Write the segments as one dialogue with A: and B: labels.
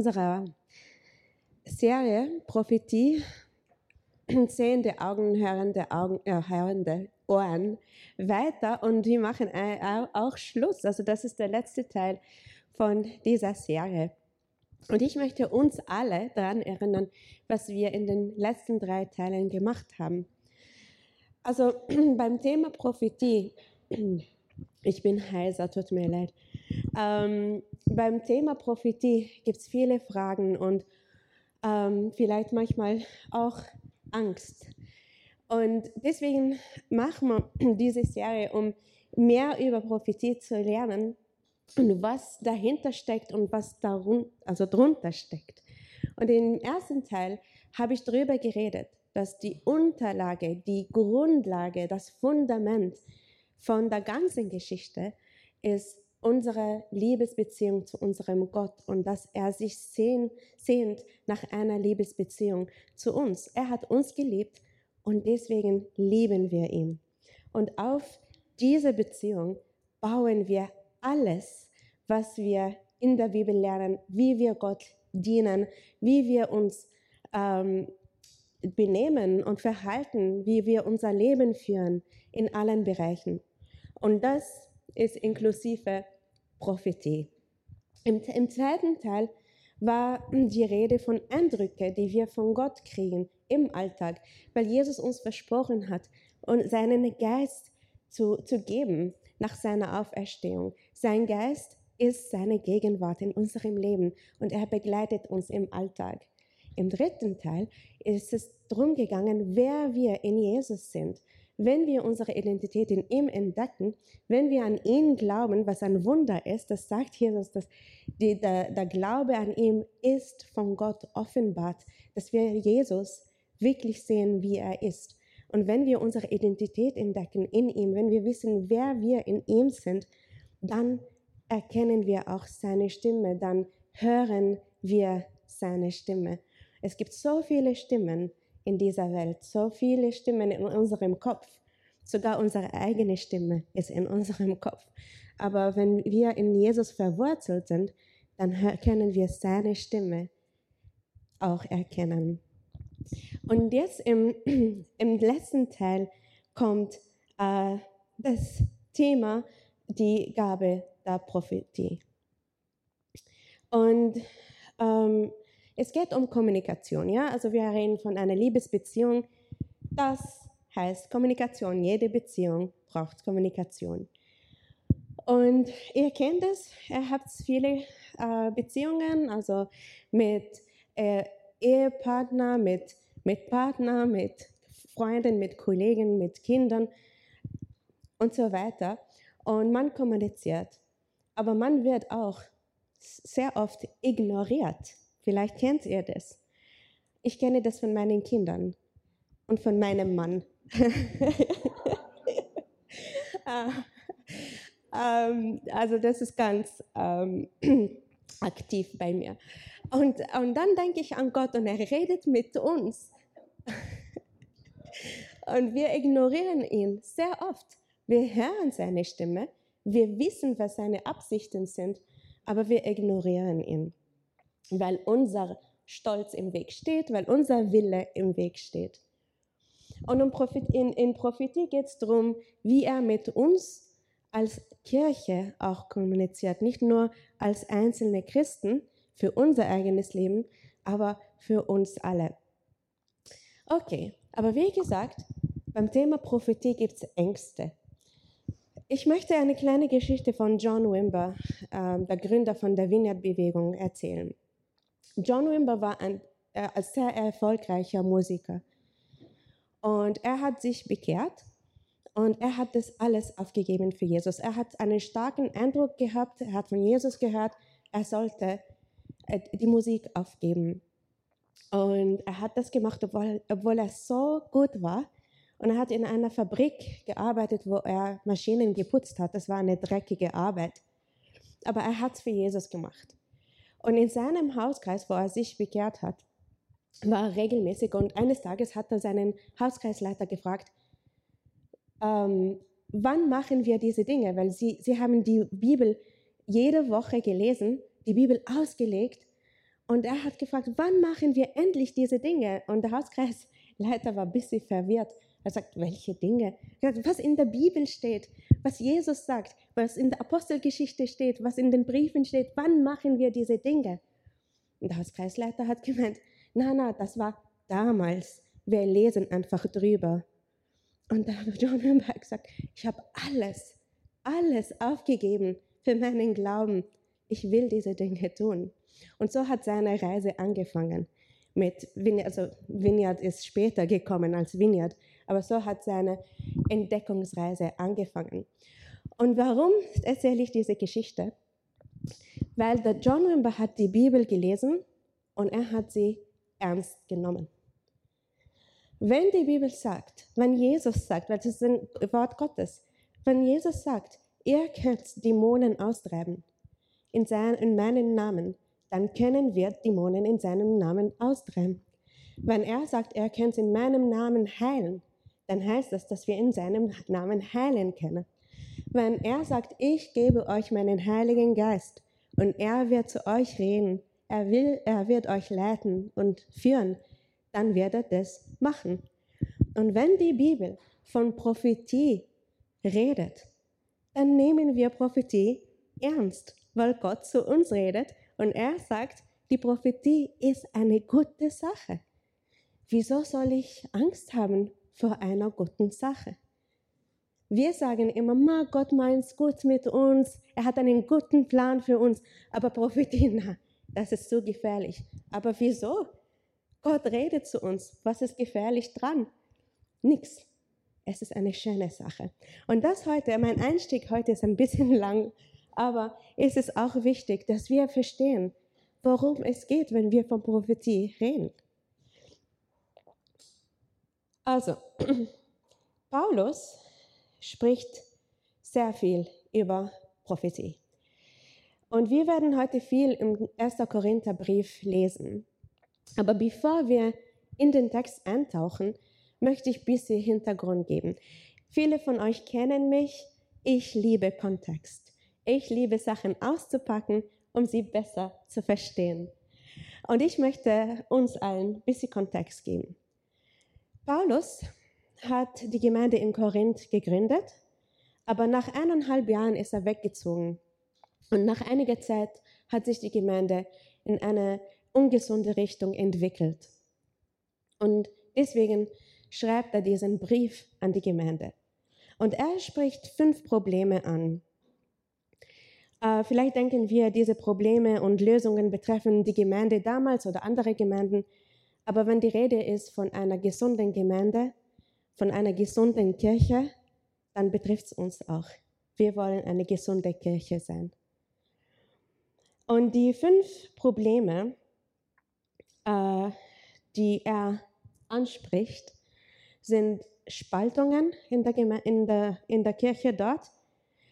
A: unserer Serie Prophetie sehende Augen, hörende Augen, äh, hörende Ohren weiter und wir machen auch Schluss. Also das ist der letzte Teil von dieser Serie. Und ich möchte uns alle daran erinnern, was wir in den letzten drei Teilen gemacht haben. Also beim Thema Prophetie, ich bin heiser, tut mir leid. Ähm, beim Thema Prophetie gibt es viele Fragen und ähm, vielleicht manchmal auch Angst. Und deswegen machen wir diese Serie, um mehr über Prophetie zu lernen und was dahinter steckt und was darun also drunter steckt. Und im ersten Teil habe ich darüber geredet, dass die Unterlage, die Grundlage, das Fundament von der ganzen Geschichte ist unsere Liebesbeziehung zu unserem Gott und dass er sich sehnt, sehnt nach einer Liebesbeziehung zu uns. Er hat uns geliebt und deswegen lieben wir ihn. Und auf diese Beziehung bauen wir alles, was wir in der Bibel lernen, wie wir Gott dienen, wie wir uns ähm, benehmen und verhalten, wie wir unser Leben führen in allen Bereichen. Und das ist inklusive Prophetie. Im, Im, zweiten Teil war die Rede von Eindrücken, die wir von Gott kriegen im Alltag, weil Jesus uns versprochen hat, und seinen Geist zu, zu geben nach seiner Auferstehung. Sein Geist ist seine Gegenwart in unserem Leben und er begleitet uns im Alltag. Im dritten Teil ist es darum gegangen, wer wir in Jesus sind wenn wir unsere Identität in ihm entdecken, wenn wir an ihn glauben, was ein Wunder ist, das sagt Jesus, dass die, der, der Glaube an ihm ist von Gott offenbart, dass wir Jesus wirklich sehen, wie er ist. Und wenn wir unsere Identität entdecken in ihm, wenn wir wissen, wer wir in ihm sind, dann erkennen wir auch seine Stimme, dann hören wir seine Stimme. Es gibt so viele Stimmen, in dieser Welt. So viele Stimmen in unserem Kopf. Sogar unsere eigene Stimme ist in unserem Kopf. Aber wenn wir in Jesus verwurzelt sind, dann können wir seine Stimme auch erkennen. Und jetzt im, im letzten Teil kommt äh, das Thema, die Gabe der Prophetie. Und ähm, es geht um Kommunikation, ja? Also wir reden von einer Liebesbeziehung. Das heißt Kommunikation. Jede Beziehung braucht Kommunikation. Und ihr kennt es, ihr habt viele äh, Beziehungen, also mit äh, Ehepartner, mit, mit Partner, mit Freunden, mit Kollegen, mit Kindern und so weiter. Und man kommuniziert. Aber man wird auch sehr oft ignoriert. Vielleicht kennt ihr das. Ich kenne das von meinen Kindern und von meinem Mann. Ah, ähm, also das ist ganz ähm, aktiv bei mir. Und, und dann denke ich an Gott und er redet mit uns. und wir ignorieren ihn sehr oft. Wir hören seine Stimme, wir wissen, was seine Absichten sind, aber wir ignorieren ihn weil unser Stolz im Weg steht, weil unser Wille im Weg steht. Und in, Prophetie geht es darum, wie er mit uns als Kirche auch kommuniziert, nicht nur als einzelne Christen für unser eigenes Leben, aber für uns alle. Okay, aber wie gesagt, beim Thema Prophetie gibt es Ängste. Ich möchte eine kleine Geschichte von John Wimber, äh, der Gründer von der Vineyard-Bewegung, erzählen. John Wimber war ein äh, sehr erfolgreicher Musiker. Und er hat sich bekehrt und er hat das alles aufgegeben für Jesus. Er hat einen starken Eindruck gehabt, er hat von Jesus gehört, er sollte äh, die Musik aufgeben. Und er hat das gemacht, obwohl, obwohl er so gut war. Und er hat in einer Fabrik gearbeitet, wo er Maschinen geputzt hat. Das war eine dreckige Arbeit. Aber er hat es für Jesus gemacht. Und in seinem Hauskreis, wo er sich bekehrt hat, war er regelmäßig und eines Tages hat er seinen Hauskreisleiter gefragt, ähm, wann machen wir diese Dinge? Weil sie, sie haben die Bibel jede Woche gelesen, die Bibel ausgelegt und er hat gefragt, wann machen wir endlich diese Dinge? Und der Hauskreisleiter war ein bisschen verwirrt. Er sagt, welche Dinge? Was in der Bibel steht, was Jesus sagt, was in der Apostelgeschichte steht, was in den Briefen steht, wann machen wir diese Dinge? Und der Hauskreisleiter hat gemeint, na, na, das war damals. Wir lesen einfach drüber. Und da hat John Wimberg gesagt, ich habe alles, alles aufgegeben für meinen Glauben. Ich will diese Dinge tun. Und so hat seine Reise angefangen. Mit Vineyard, also Vineyard ist später gekommen als Vineyard, aber so hat seine Entdeckungsreise angefangen. Und warum erzähle ich diese Geschichte? Weil der John Wimber hat die Bibel gelesen und er hat sie ernst genommen. Wenn die Bibel sagt, wenn Jesus sagt, weil das ist ein Wort Gottes, wenn Jesus sagt, ihr könnt Dämonen austreiben in, seinen, in meinem Namen, dann können wir Dämonen in seinem Namen austreiben. Wenn er sagt, er könnt in meinem Namen heilen, dann heißt das, dass wir in seinem Namen heilen können. Wenn er sagt, ich gebe euch meinen Heiligen Geist und er wird zu euch reden, er, will, er wird euch leiten und führen, dann wird er das machen. Und wenn die Bibel von Prophetie redet, dann nehmen wir Prophetie ernst, weil Gott zu uns redet und er sagt, die Prophetie ist eine gute Sache. Wieso soll ich Angst haben vor einer guten Sache? Wir sagen immer, Ma, Gott meint gut mit uns, er hat einen guten Plan für uns, aber Prophetie, na, das ist so gefährlich. Aber wieso? Gott redet zu uns. Was ist gefährlich dran? Nichts. Es ist eine schöne Sache. Und das heute, mein Einstieg heute ist ein bisschen lang, aber es ist auch wichtig, dass wir verstehen, worum es geht, wenn wir von Prophetie reden. Also, Paulus spricht sehr viel über Prophetie. Und wir werden heute viel im 1. Korintherbrief lesen. Aber bevor wir in den Text eintauchen, möchte ich ein bisschen Hintergrund geben. Viele von euch kennen mich. Ich liebe Kontext. Ich liebe Sachen auszupacken, um sie besser zu verstehen. Und ich möchte uns allen ein bisschen Kontext geben. Paulus hat die Gemeinde in Korinth gegründet, aber nach eineinhalb Jahren ist er weggezogen. Und nach einiger Zeit hat sich die Gemeinde in eine ungesunde Richtung entwickelt. Und deswegen schreibt er diesen Brief an die Gemeinde. Und er spricht fünf Probleme an. Äh, vielleicht denken wir, diese Probleme und Lösungen betreffen die Gemeinde damals oder andere Gemeinden. Aber wenn die Rede ist von einer gesunden Gemeinde, von einer gesunden Kirche, dann betrifft es uns auch. Wir wollen eine gesunde Kirche sein. Und die fünf Probleme, äh, die er anspricht, sind Spaltungen in der, in, der, in der Kirche dort,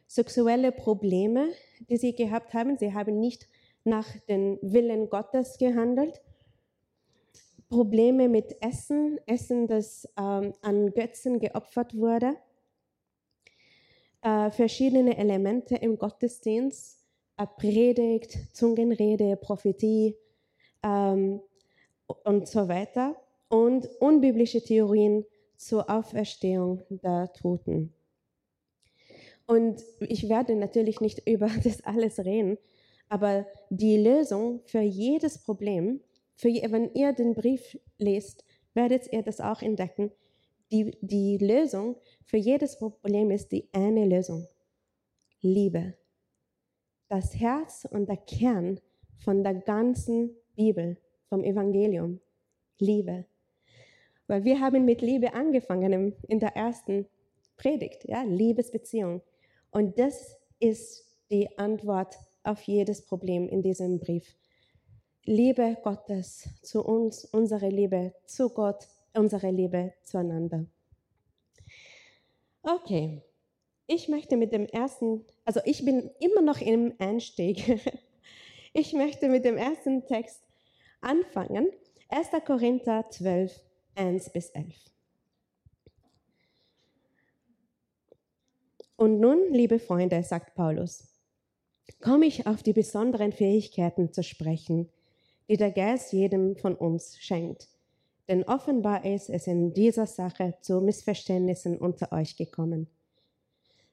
A: sexuelle Probleme, die sie gehabt haben. Sie haben nicht nach dem Willen Gottes gehandelt. Probleme mit Essen, Essen, das ähm, an Götzen geopfert wurde. Äh, verschiedene Elemente im Gottesdienst, äh, Predigt, Zungenrede, Prophetie, ähm, und so weiter und unbiblische Theorien zur Auferstehung der Toten. Und ich werde natürlich nicht über das alles reden, aber die Lösung für jedes Problem, für, wenn ihr den Brief lest, werdet ihr das auch entdecken. Die, die Lösung für jedes Problem ist die eine Lösung. Liebe. Das Herz und der Kern von der ganzen Bibel vom Evangelium, Liebe. Weil wir haben mit Liebe angefangen in der ersten Predigt, ja, Liebesbeziehung. Und das ist die Antwort auf jedes Problem in diesem Brief. Liebe Gottes zu uns, unsere Liebe zu Gott, unsere Liebe zueinander. Okay, ich möchte mit dem ersten, also ich bin immer noch im Einstieg. Ich möchte mit dem ersten Text anfangen. 1. Korinther 12, 1 bis 11. Und nun, liebe Freunde, sagt Paulus, komme ich auf die besonderen Fähigkeiten zu sprechen, die der Geist jedem von uns schenkt. Denn offenbar ist es in dieser Sache zu Missverständnissen unter euch gekommen.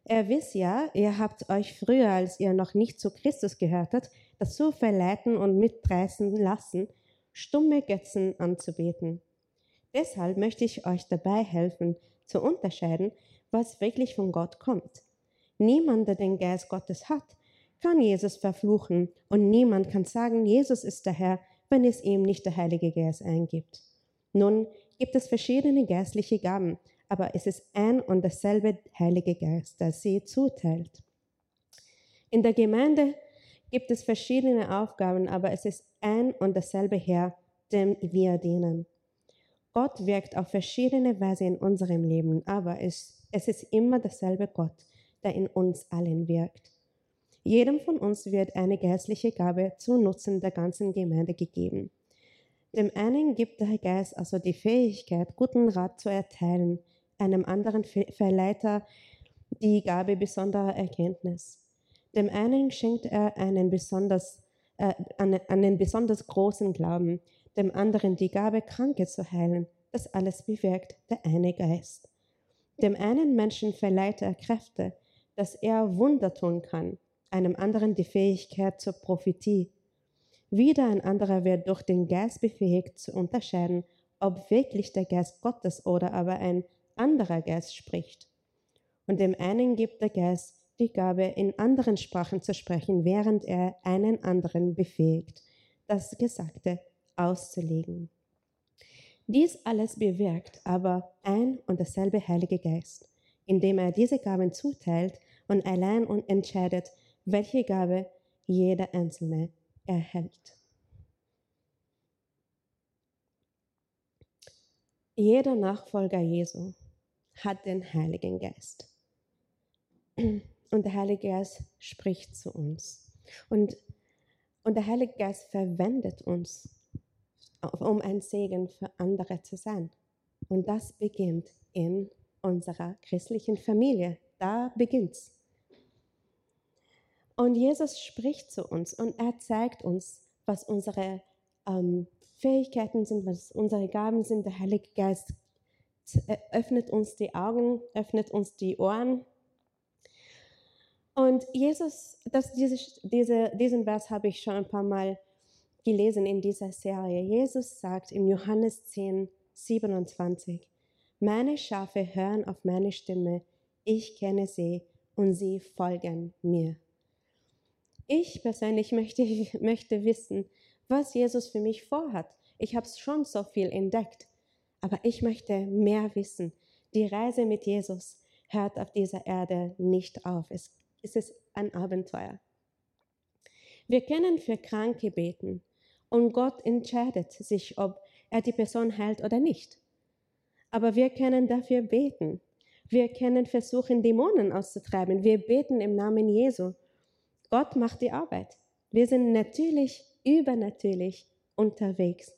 A: Er wisst ja, ihr habt euch früher, als ihr noch nicht zu Christus gehörtet, dazu verleiten und mitreißen lassen, stumme Götzen anzubeten. Deshalb möchte ich euch dabei helfen, zu unterscheiden, was wirklich von Gott kommt. Niemand, der den Geist Gottes hat, kann Jesus verfluchen und niemand kann sagen, Jesus ist der Herr, wenn es ihm nicht der Heilige Geist eingibt. Nun gibt es verschiedene geistliche Gaben, aber es ist ein und dasselbe Heilige Geist, der sie zuteilt. In der Gemeinde gibt es verschiedene Aufgaben, aber es ist ein und dasselbe Herr, dem wir dienen. Gott wirkt auf verschiedene Weise in unserem Leben, aber es, es ist immer derselbe Gott, der in uns allen wirkt. Jedem von uns wird eine geistliche Gabe zu Nutzen der ganzen Gemeinde gegeben. Dem einen gibt der Geist also die Fähigkeit, guten Rat zu erteilen, einem anderen verleiht er die Gabe besonderer Erkenntnis. Dem einen schenkt er einen besonders, äh, einen, einen besonders großen Glauben, dem anderen die Gabe, Kranke zu heilen. Das alles bewirkt der eine Geist. Dem einen Menschen verleiht er Kräfte, dass er Wunder tun kann, einem anderen die Fähigkeit zur Prophetie. Wieder ein anderer wird durch den Geist befähigt zu unterscheiden, ob wirklich der Geist Gottes oder aber ein anderer Geist spricht. Und dem einen gibt der Geist die Gabe, in anderen Sprachen zu sprechen, während er einen anderen befähigt, das Gesagte auszulegen. Dies alles bewirkt aber ein und dasselbe Heilige Geist, indem er diese Gaben zuteilt und allein entscheidet, welche Gabe jeder Einzelne erhält. Jeder Nachfolger Jesu hat den Heiligen Geist. Und der Heilige Geist spricht zu uns. Und, und der Heilige Geist verwendet uns um ein Segen für andere zu sein. Und das beginnt in unserer christlichen Familie. Da beginnt's. Und Jesus spricht zu uns und er zeigt uns, was unsere ähm, Fähigkeiten sind, was unsere Gaben sind. Der Heilige Geist öffnet uns die Augen, öffnet uns die Ohren. Und Jesus, das, diese, diese, diesen Vers habe ich schon ein paar Mal gelesen in dieser Serie. Jesus sagt in Johannes 10, 27, meine Schafe hören auf meine Stimme, ich kenne sie und sie folgen mir. Ich persönlich möchte, möchte wissen, was Jesus für mich vorhat. Ich habe schon so viel entdeckt, aber ich möchte mehr wissen. Die Reise mit Jesus hört auf dieser Erde nicht auf. Es, es ist ein Abenteuer. Wir können für Kranke beten, und Gott entscheidet sich, ob er die Person heilt oder nicht. Aber wir können dafür beten. Wir können versuchen, Dämonen auszutreiben. Wir beten im Namen Jesu. Gott macht die Arbeit. Wir sind natürlich, übernatürlich unterwegs.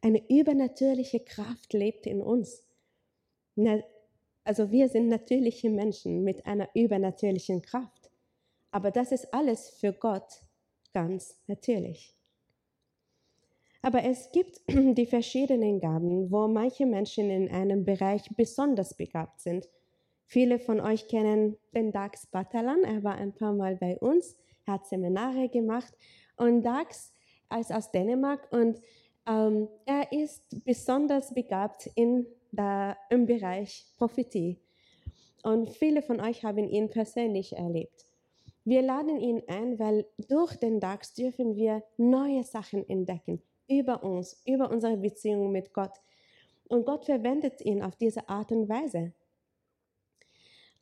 A: Eine übernatürliche Kraft lebt in uns. Also wir sind natürliche Menschen mit einer übernatürlichen Kraft. Aber das ist alles für Gott ganz natürlich. Aber es gibt die verschiedenen Gaben, wo manche Menschen in einem Bereich besonders begabt sind. Viele von euch kennen den Dax Batalan. Er war ein paar Mal bei uns, hat Seminare gemacht. Und Dax ist aus Dänemark und ähm, er ist besonders begabt in der, im Bereich Prophetie. Und viele von euch haben ihn persönlich erlebt. Wir laden ihn ein, weil durch den DAX dürfen wir neue Sachen entdecken, über uns, über unsere Beziehung mit Gott. Und Gott verwendet ihn auf diese Art und Weise.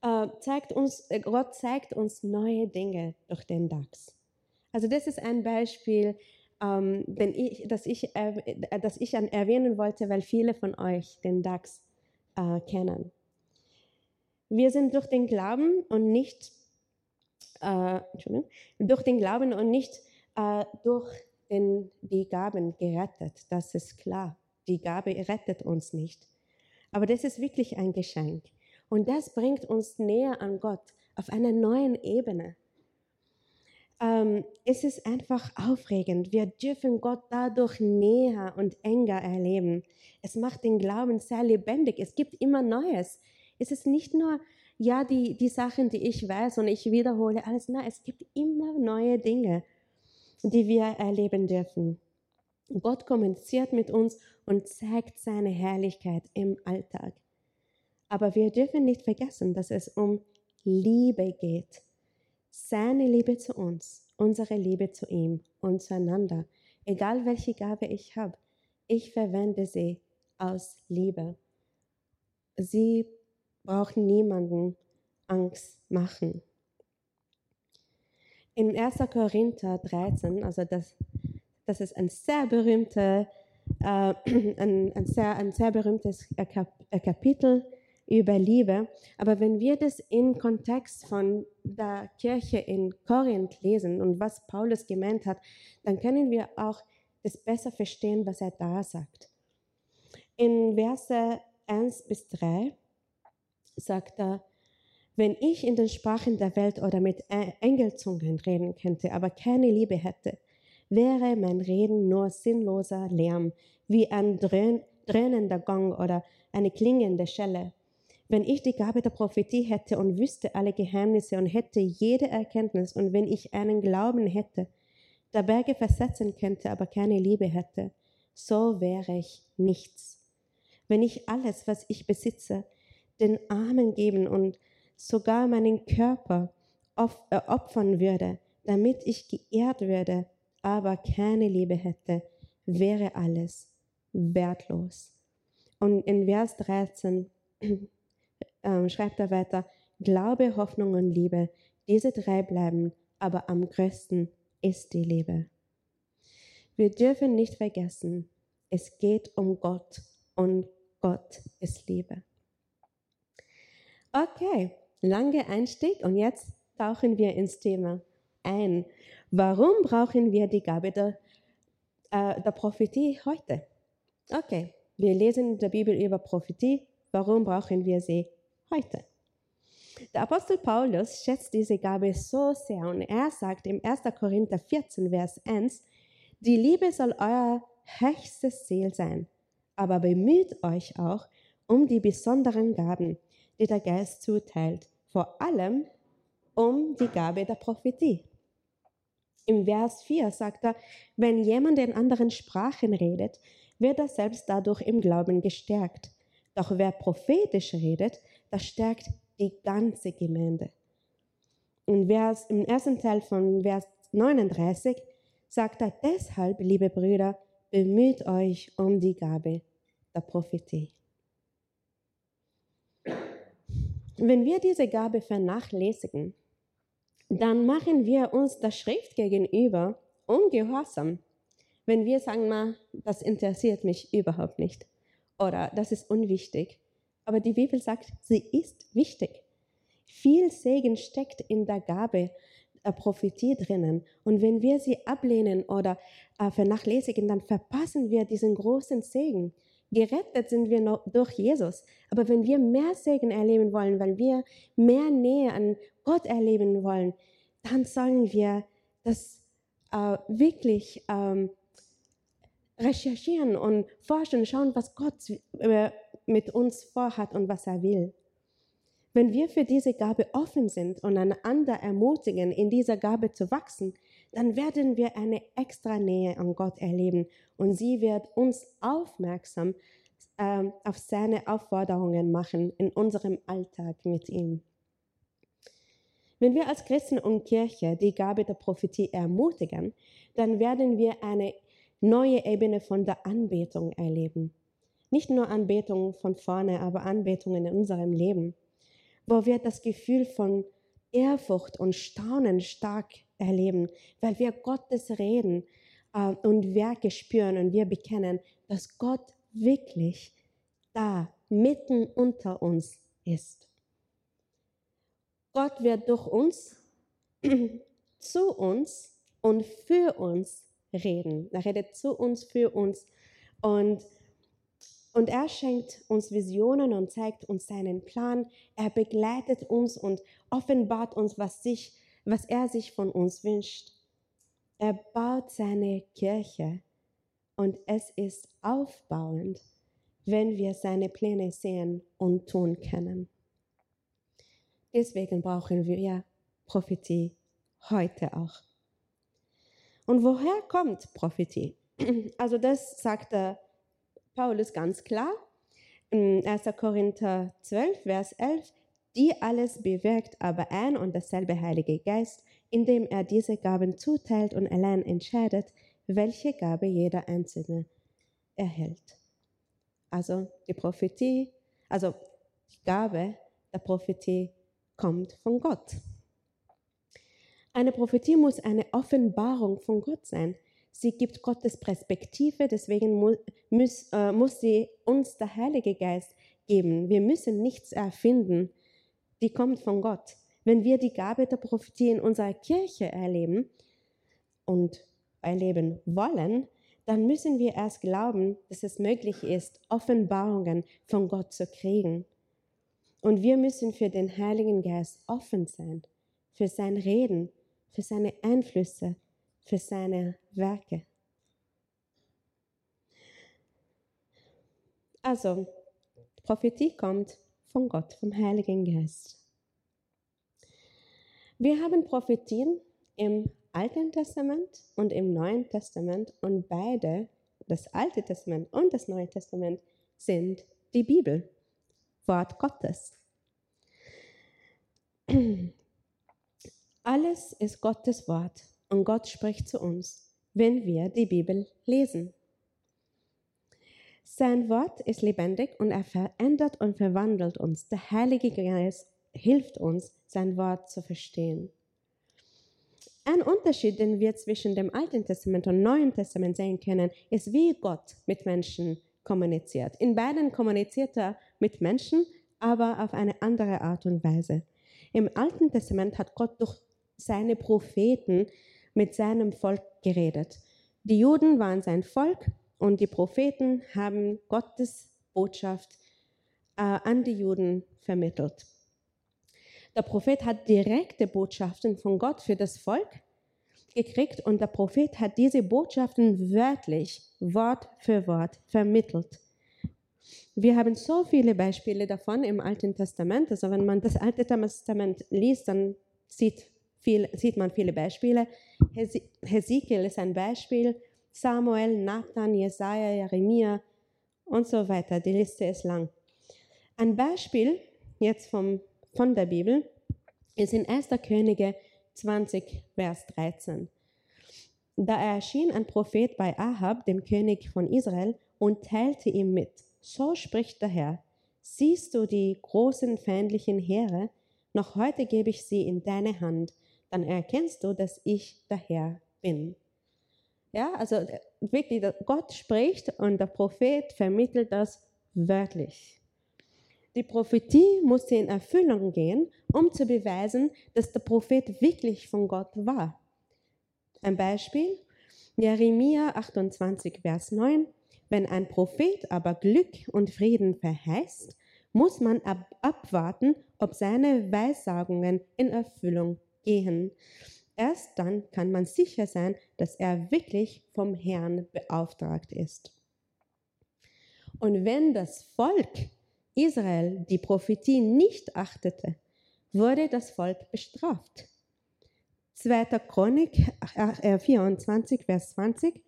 A: Äh, zeigt uns, äh, Gott zeigt uns neue Dinge durch den DAX. Also das ist ein Beispiel, ähm, den ich, das, ich, äh, das ich erwähnen wollte, weil viele von euch den DAX äh, kennen. Wir sind durch den Glauben und nicht äh, durch den Glauben und nicht äh, durch in die Gaben gerettet. Das ist klar. Die Gabe rettet uns nicht. Aber das ist wirklich ein Geschenk. Und das bringt uns näher an Gott auf einer neuen Ebene. ähm, es ist einfach aufregend. Wir dürfen Gott dadurch näher und enger erleben. Es macht den Glauben sehr lebendig. Es gibt immer Neues. Es ist nicht nur, ja, die, die Sachen, die ich weiß und ich wiederhole alles. Nein, es gibt immer neue Dinge, die wir erleben dürfen. Gott kommuniziert mit uns und zeigt seine Herrlichkeit im Alltag. Aber wir dürfen nicht vergessen, dass es um Liebe geht. Seine Liebe zu uns, unsere Liebe zu ihm und zueinander. Egal welche Gabe ich habe, ich verwende sie aus Liebe. Sie brauchen niemanden Angst machen. In 1. Korinther 13, also das, das ist ein sehr berühmter, äh, ein, ein, sehr, ein sehr berühmtes Kapitel über Liebe. Aber wenn wir das im Kontext von der Kirche in Korinth lesen und was Paulus gemeint hat, dann können wir auch das besser verstehen, was er da sagt. In Verse 1 bis 3 sagt er, wenn ich in den Sprachen der Welt oder mit Engelzungen reden könnte, aber keine Liebe hätte, wäre mein Reden nur sinnloser Lärm, wie ein dröhnender Gong oder eine klingende Schelle. Wenn ich die Gabe der Prophetie hätte und wüsste alle Geheimnisse und hätte jede Erkenntnis und wenn ich einen Glauben hätte, der Berge versetzen könnte, aber keine Liebe hätte, so wäre ich nichts. Wenn ich alles, was ich besitze, den Armen geben und sogar meinen Körper äh, opfern würde, damit ich geehrt würde, aber keine Liebe hätte, wäre alles wertlos. Und in Vers 13 ähm, schreibt er weiter, Glaube, Hoffnung und Liebe, diese drei bleiben, aber am größten ist die Liebe. Wir dürfen nicht vergessen, es geht um Gott und Gott ist Liebe. Okay, lange Einstieg und jetzt tauchen wir ins Thema ein. Warum brauchen wir die Gabe der, äh, der Prophetie heute? Okay, wir lesen in der Bibel über Prophetie. Warum brauchen wir sie heute. Der Apostel Paulus schätzt diese Gabe so sehr und er sagt im 1. Korinther 14, Vers 1, die Liebe soll euer höchstes Ziel sein, aber bemüht euch auch um die besonderen Gaben, die der Geist zuteilt, vor allem um die Gabe der Prophetie. Im Vers 4 sagt er, wenn jemand in anderen Sprachen redet, wird er selbst dadurch im Glauben gestärkt. Doch wer prophetisch redet, das stärkt die ganze Gemeinde. Und Vers, im ersten Teil von Vers 39 sagt er deshalb, liebe Brüder, bemüht euch um die Gabe der Prophetie. Wenn wir diese Gabe vernachlässigen, dann machen wir uns der Schrift gegenüber ungehorsam. Wenn wir sagen, mal, das interessiert mich überhaupt nicht oder das ist unwichtig aber die Bibel sagt, sie ist wichtig. Viel Segen steckt in der Gabe der Prophetie drinnen. Und wenn wir sie ablehnen oder äh, vernachlässigen, dann verpassen wir diesen großen Segen. Gerettet sind wir noch durch Jesus. Aber wenn wir mehr Segen erleben wollen, weil wir mehr Nähe an Gott erleben wollen, dann sollen wir das äh, wirklich ähm, recherchieren und forschen, schauen, was Gott äh, mit uns vorhat und was er will. Wenn wir für diese Gabe offen sind und einander ermutigen, in dieser Gabe zu wachsen, dann werden wir eine extra Nähe an Gott erleben und sie wird uns aufmerksam äh, auf seine Aufforderungen machen in unserem Alltag mit ihm. Wenn wir als Christen und Kirche die Gabe der Prophetie ermutigen, dann werden wir eine neue Ebene von der Anbetung erleben. Nicht nur Anbetung von vorne, aber Anbetung in unserem Leben, wo wir das Gefühl von Ehrfurcht und Staunen stark erleben, weil wir Gottes Reden äh, und Werke spüren und wir bekennen, dass Gott wirklich da mitten unter uns ist. Gott wird durch uns, zu uns und für uns reden. Er redet zu uns, für uns und und er schenkt uns Visionen und zeigt uns seinen Plan. Er begleitet uns und offenbart uns, was sich was er sich von uns wünscht. Er baut seine Kirche und es ist aufbauend, wenn wir seine Pläne sehen und tun können. Deswegen brauchen wir Prophetie heute auch. Und woher kommt Prophetie? Also das sagte Paulus ganz klar in 1. Korinther 12, Vers 11, die alles bewirkt aber ein und dasselbe Heilige Geist, indem er diese Gaben zuteilt und allein entscheidet, welche Gabe jeder Einzelne erhält. Also die Prophetie, also die Gabe der Prophetie kommt von Gott. Eine Prophetie muss eine Offenbarung von Gott sein. Sie gibt Gottes Perspektive, deswegen muss, muss, äh, muss sie uns der Heilige Geist geben. Wir müssen nichts erfinden, die kommt von Gott. Wenn wir die Gabe der Prophetie in unserer Kirche erleben und erleben wollen, dann müssen wir erst glauben, dass es möglich ist, Offenbarungen von Gott zu kriegen. Und wir müssen für den Heiligen Geist offen sein, für sein Reden, für seine Einflüsse, für seine Werke. Also, Prophetie kommt von Gott, vom Heiligen Geist. Wir haben Prophetien im Alten Testament und im Neuen Testament und beide, das Alte Testament und das Neue Testament, sind die Bibel, Wort Gottes. Alles ist Gottes Wort und Gott spricht zu uns, wenn wir die Bibel lesen. Sein Wort ist lebendig und er verändert und verwandelt uns. Der Heilige Geist hilft uns, sein Wort zu verstehen. Ein Unterschied, den wir zwischen dem Alten Testament und Neuen Testament sehen können, ist, wie Gott mit Menschen kommuniziert. In beiden kommuniziert er mit Menschen, aber auf eine andere Art und Weise. Im Alten Testament hat Gott durch seine Propheten mit seinem Volk geredet. Die Juden waren sein Volk und die Propheten haben Gottes Botschaft äh, an die Juden vermittelt. Der Prophet hat direkte Botschaften von Gott für das Volk gekriegt und der Prophet hat diese Botschaften wörtlich, Wort für Wort vermittelt. Wir haben so viele Beispiele davon im Alten Testament. Also wenn man das Alte Testament liest, dann sieht, viel, sieht man viele Beispiele. Hesekiel ist ein Beispiel, Samuel, Nathan, Jesaja, Jeremia und so weiter. Die Liste ist lang. Ein Beispiel jetzt vom von der Bibel ist in 1. Könige 20, Vers 13. Da erschien ein Prophet bei Ahab, dem König von Israel, und teilte ihm mit, so spricht der Herr, siehst du die großen feindlichen Heere, noch heute gebe ich sie in deine Hand, dann erkennst du, dass ich der Herr bin. Ja, also wirklich, Gott spricht und der Prophet vermittelt das wörtlich. Die Prophetie musste in Erfüllung gehen, um zu beweisen, dass der Prophet wirklich von Gott war. Ein Beispiel, Jeremia 28, Vers 9. Wenn ein Prophet aber Glück und Frieden verheißt, muss man ab abwarten, ob seine Weissagungen in Erfüllung gehen. Erst dann kann man sicher sein, dass er wirklich vom Herrn beauftragt ist. Und wenn das Volk Israel die Prophetie nicht achtete, wurde das Volk bestraft. 2. Chronik 24, äh, Vers 20.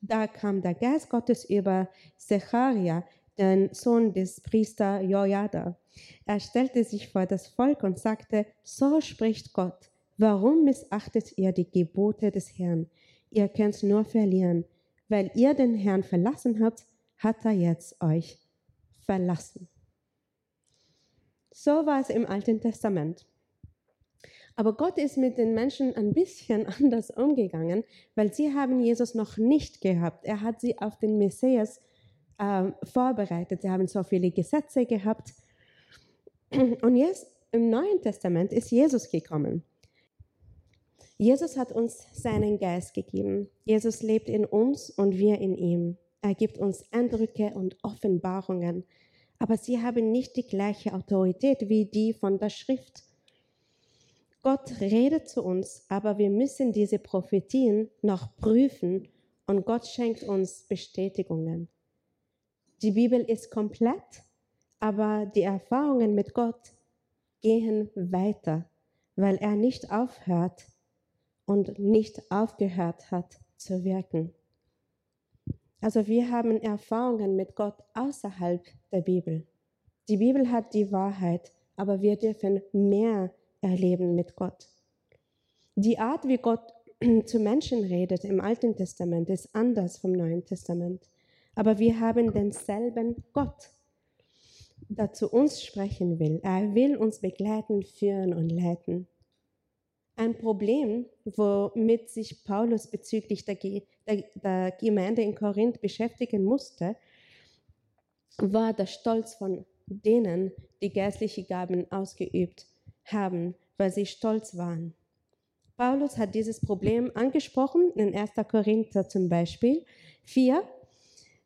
A: Da kam der Geist Gottes über Zecharia, den Sohn des Priester Jojada. Er stellte sich vor das Volk und sagte, so spricht Gott, warum missachtet ihr die Gebote des Herrn? Ihr könnt nur verlieren. Weil ihr den Herrn verlassen habt, hat er jetzt euch verlassen. So war es im Alten Testament. Aber Gott ist mit den Menschen ein bisschen anders umgegangen, weil sie haben Jesus noch nicht gehabt. Er hat sie auf den Messias äh, vorbereitet. Sie haben so viele Gesetze gehabt. Und jetzt im Neuen Testament ist Jesus gekommen. Jesus hat uns seinen Geist gegeben. Jesus lebt in uns und wir in ihm. Er gibt uns Eindrücke und Offenbarungen aber sie haben nicht die gleiche Autorität wie die von der Schrift. Gott redet zu uns, aber wir müssen diese Prophetien noch prüfen und Gott schenkt uns Bestätigungen. Die Bibel ist komplett, aber die Erfahrungen mit Gott gehen weiter, weil er nicht aufhört und nicht aufgehört hat zu wirken. Also wir haben Erfahrungen mit Gott außerhalb der Bibel. Die Bibel hat die Wahrheit, aber wir dürfen mehr erleben mit Gott. Die Art, wie Gott zu Menschen redet im Alten Testament, ist anders vom Neuen Testament. Aber wir haben denselben Gott, der zu uns sprechen will. Er will uns begleiten, führen und leiten. Ein Problem, womit sich Paulus bezüglich der, der, der Gemeinde in Korinth beschäftigen musste, war der Stolz von denen, die geistliche Gaben ausgeübt haben, weil sie stolz waren. Paulus hat dieses Problem angesprochen in 1. Korinther zum Beispiel 4,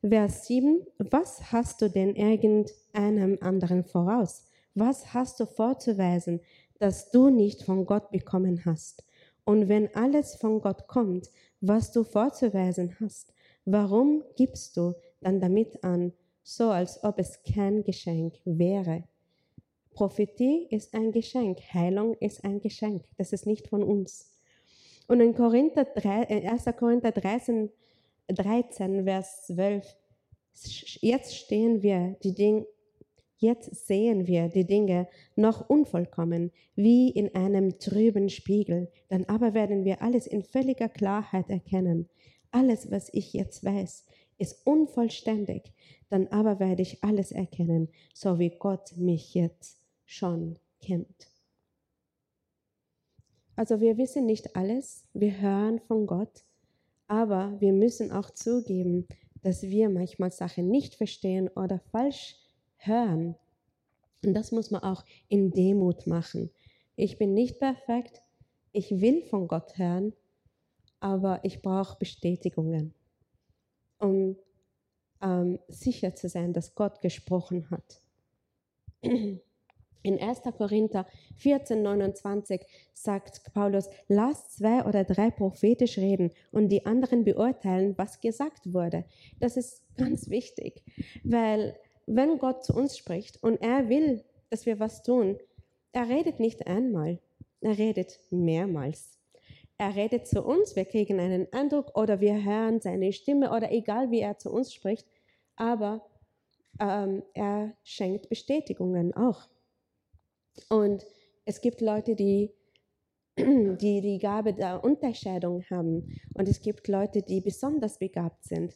A: Vers 7. Was hast du denn irgendeinem anderen voraus? Was hast du vorzuweisen, das du nicht von Gott bekommen hast? Und wenn alles von Gott kommt, was du vorzuweisen hast, warum gibst du dann damit an, so als ob es kein Geschenk wäre? Prophetie ist ein Geschenk, Heilung ist ein Geschenk, das ist nicht von uns. Und in Korinther 3, 1. Äh, Korinther 13, 13, Vers 12, jetzt stehen wir die Dinge, jetzt sehen wir die Dinge noch unvollkommen, wie in einem trüben Spiegel, dann aber werden wir alles in völliger Klarheit erkennen. Alles, was ich jetzt weiß, ist unvollständig, dann aber werde ich alles erkennen, so wie Gott mich jetzt schon kennt. Also wir wissen nicht alles, wir hören von Gott, aber wir müssen auch zugeben, dass wir manchmal Sachen nicht verstehen oder falsch hören. Und das muss man auch in Demut machen. Ich bin nicht perfekt, ich will von Gott hören, aber ich brauche Bestätigungen, um ähm, sicher zu sein, dass Gott gesprochen hat. In 1. Korinther 14, 29 sagt Paulus, lasst zwei oder drei prophetisch reden und die anderen beurteilen, was gesagt wurde. Das ist ganz wichtig, weil wenn Gott zu uns spricht und er will, dass wir was tun, er redet nicht einmal, er redet mehrmals. Er redet zu uns, wir kriegen einen Eindruck oder wir hören seine Stimme oder egal wie er zu uns spricht, aber ähm, er schenkt Bestätigungen auch. Und es gibt Leute, die die die Gabe der Unterscheidung haben. Und es gibt Leute, die besonders begabt sind.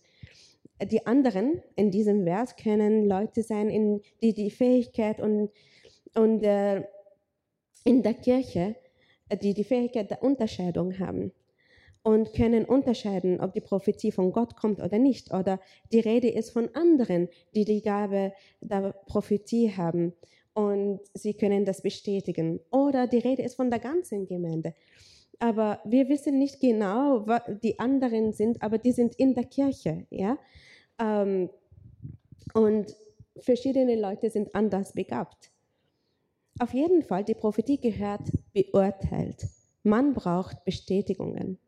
A: Die anderen in diesem Vers können Leute sein, die die Fähigkeit und, und äh, in der Kirche, die die Fähigkeit der Unterscheidung haben und können unterscheiden, ob die Prophetie von Gott kommt oder nicht. Oder die Rede ist von anderen, die die Gabe der Prophetie haben und sie können das bestätigen. Oder die Rede ist von der ganzen Gemeinde. Aber wir wissen nicht genau, was die anderen sind, aber die sind in der Kirche. Ja? Ähm, und verschiedene Leute sind anders begabt. Auf jeden Fall, die Prophetie gehört beurteilt. Man braucht Bestätigungen.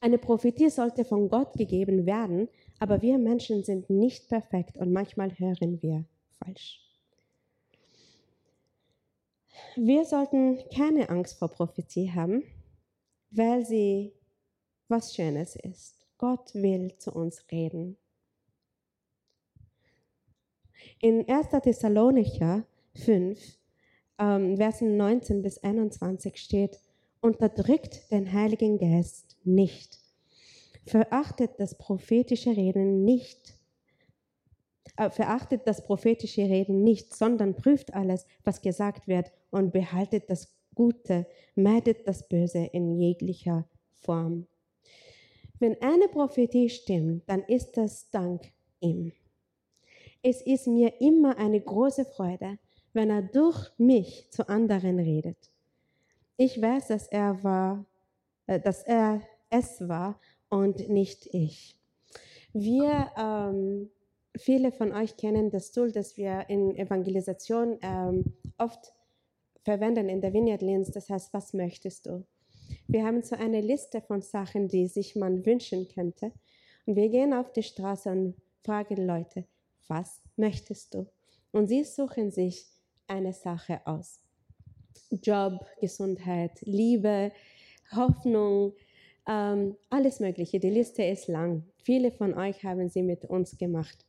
A: Eine Prophetie sollte von Gott gegeben werden, aber wir Menschen sind nicht perfekt und manchmal hören wir falsch. Wir sollten keine Angst vor Prophetie haben, weil sie was Schönes ist. Gott will zu uns reden. In 1. Thessalonicher 5, ähm, Versen 19 bis 21 steht, unterdrückt den Heiligen Geist nicht. Verachtet das prophetische Reden nicht äh, verachtet das prophetische Reden nicht, sondern prüft alles, was gesagt wird und behaltet das Gute, meidet das Böse in jeglicher Form. Wenn eine Prophetie stimmt, dann ist das dank ihm. Es ist mir immer eine große Freude, wenn er durch mich zu anderen redet. Ich weiß, dass er war, äh, dass er es war und nicht ich. Wir ähm, Viele von euch kennen das Tool, das wir in Evangelisation ähm, oft verwenden in der Vineyard Linz, das heißt, was möchtest du? Wir haben so eine Liste von Sachen, die sich man wünschen könnte. Und wir gehen auf die Straße und fragen Leute, was möchtest du? Und sie suchen sich eine Sache aus. Job, Gesundheit, Liebe, Hoffnung, ähm, alles Mögliche. Die Liste ist lang. Viele von euch haben sie mit uns gemacht.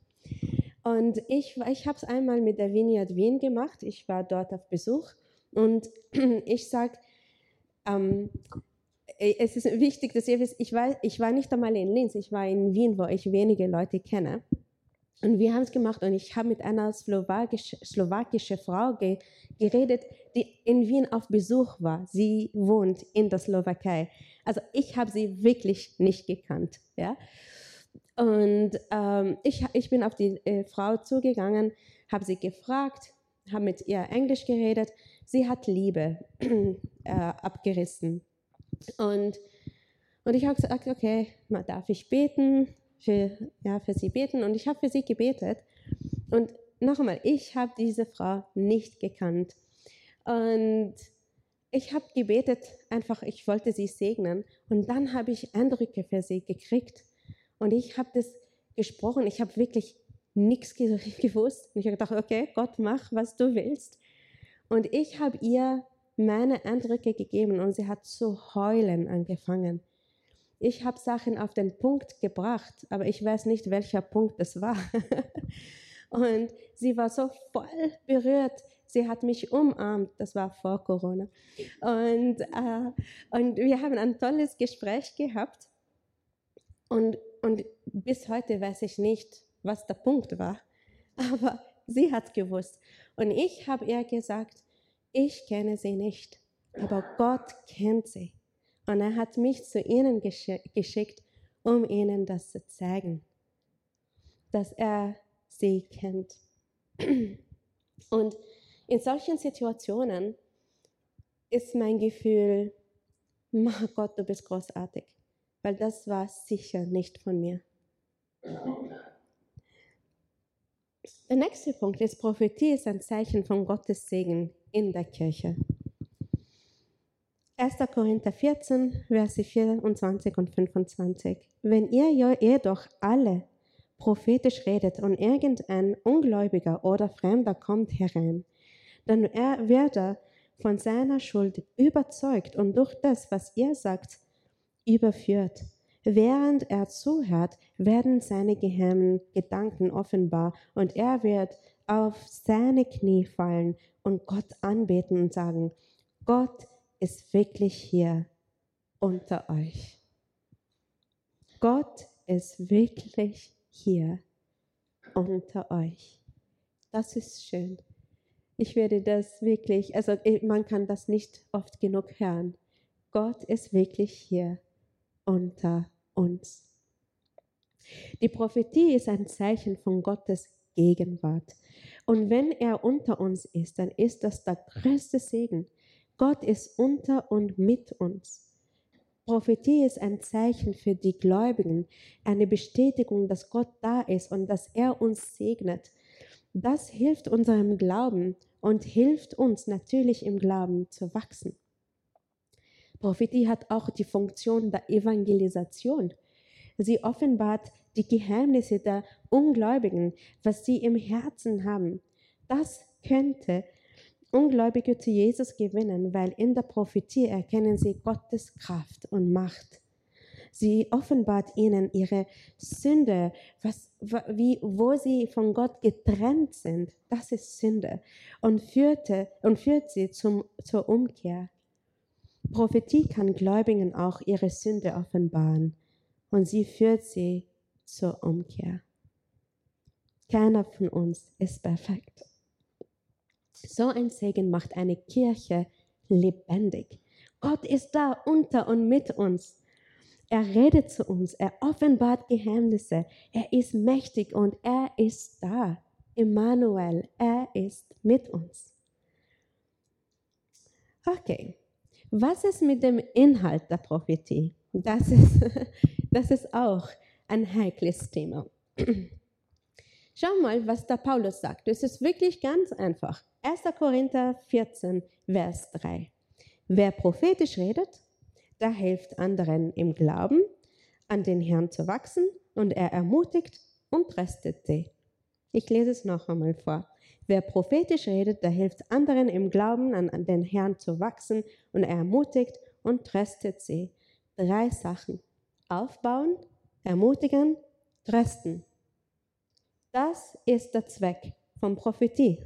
A: Und ich, ich habe es einmal mit der Vineyard Wien gemacht. Ich war dort auf Besuch und ich sage, ähm, es ist wichtig, dass ihr wisst, ich war, ich war nicht einmal in Linz, ich war in Wien, wo ich wenige Leute kenne. Und wir haben es gemacht und ich habe mit einer slowakisch, slowakischen Frau ge, geredet, die in Wien auf Besuch war. Sie wohnt in der Slowakei. Also ich habe sie wirklich nicht gekannt. Ja? Und ähm, ich, ich bin auf die äh, Frau zugegangen, habe sie gefragt, habe mit ihr Englisch geredet. Sie hat Liebe äh, abgerissen. Und, und ich habe gesagt, okay, mal darf ich beten, für, ja, für sie beten. Und ich habe für sie gebetet. Und noch einmal, ich habe diese Frau nicht gekannt. Und ich habe gebetet, einfach, ich wollte sie segnen. Und dann habe ich Eindrücke für sie gekriegt. Und ich habe das gesprochen. Ich habe wirklich nichts gewusst. Und ich habe gedacht, okay, Gott, mach, was du willst. Und ich habe ihr meine Eindrücke gegeben und sie hat zu heulen angefangen. Ich habe Sachen auf den Punkt gebracht, aber ich weiß nicht, welcher Punkt es war. und sie war so voll berührt. Sie hat mich umarmt, das war vor Corona. Und, äh, und wir haben ein tolles Gespräch gehabt. Und, und bis heute weiß ich nicht, was der Punkt war. Aber sie hat gewusst. Und ich habe ihr gesagt, ich kenne sie nicht, aber Gott kennt sie. Und er hat mich zu ihnen geschickt, um ihnen das zu zeigen, dass er sie kennt. Und in solchen Situationen ist mein Gefühl, Gott, du bist großartig weil das war sicher nicht von mir. Der nächste Punkt ist, Prophetie ist ein Zeichen von Gottes Segen in der Kirche. 1. Korinther 14, Verse 24 und 25. Wenn ihr jedoch alle prophetisch redet und irgendein Ungläubiger oder Fremder kommt herein, dann wird er von seiner Schuld überzeugt und durch das, was ihr sagt, überführt. Während er zuhört, werden seine geheimen Gedanken offenbar und er wird auf seine Knie fallen und Gott anbeten und sagen, Gott ist wirklich hier unter euch. Gott ist wirklich hier unter euch. Das ist schön. Ich werde das wirklich, also man kann das nicht oft genug hören. Gott ist wirklich hier unter uns. Die Prophetie ist ein Zeichen von Gottes Gegenwart. Und wenn er unter uns ist, dann ist das der größte Segen. Gott ist unter und mit uns. Prophetie ist ein Zeichen für die Gläubigen, eine Bestätigung, dass Gott da ist und dass er uns segnet. Das hilft unserem Glauben und hilft uns natürlich im Glauben zu wachsen. Prophetie hat auch die Funktion der Evangelisation. Sie offenbart die Geheimnisse der Ungläubigen, was sie im Herzen haben. Das könnte Ungläubige zu Jesus gewinnen, weil in der Prophetie erkennen sie Gottes Kraft und Macht. Sie offenbart ihnen ihre Sünde, was, wie, wo sie von Gott getrennt sind. Das ist Sünde und, führte, und führt sie zum, zur Umkehr. Prophetie kann Gläubigen auch ihre Sünde offenbaren und sie führt sie zur Umkehr. Keiner von uns ist perfekt. So ein Segen macht eine Kirche lebendig. Gott ist da unter und mit uns. Er redet zu uns, er offenbart Geheimnisse, er ist mächtig und er ist da. Emmanuel, er ist mit uns. Okay, was ist mit dem Inhalt der Prophetie? Das ist, das ist auch ein heikles Thema. Schau mal, was der Paulus sagt. Es ist wirklich ganz einfach. 1. Korinther 14, Vers 3. Wer prophetisch redet, der hilft anderen im Glauben, an den Herrn zu wachsen und er ermutigt und tröstet sie. Ich lese es noch einmal vor. Wer prophetisch redet, der hilft anderen im Glauben an den Herrn zu wachsen und er ermutigt und tröstet sie. Drei Sachen. Aufbauen, ermutigen, trösten. Das ist der Zweck von Prophetie.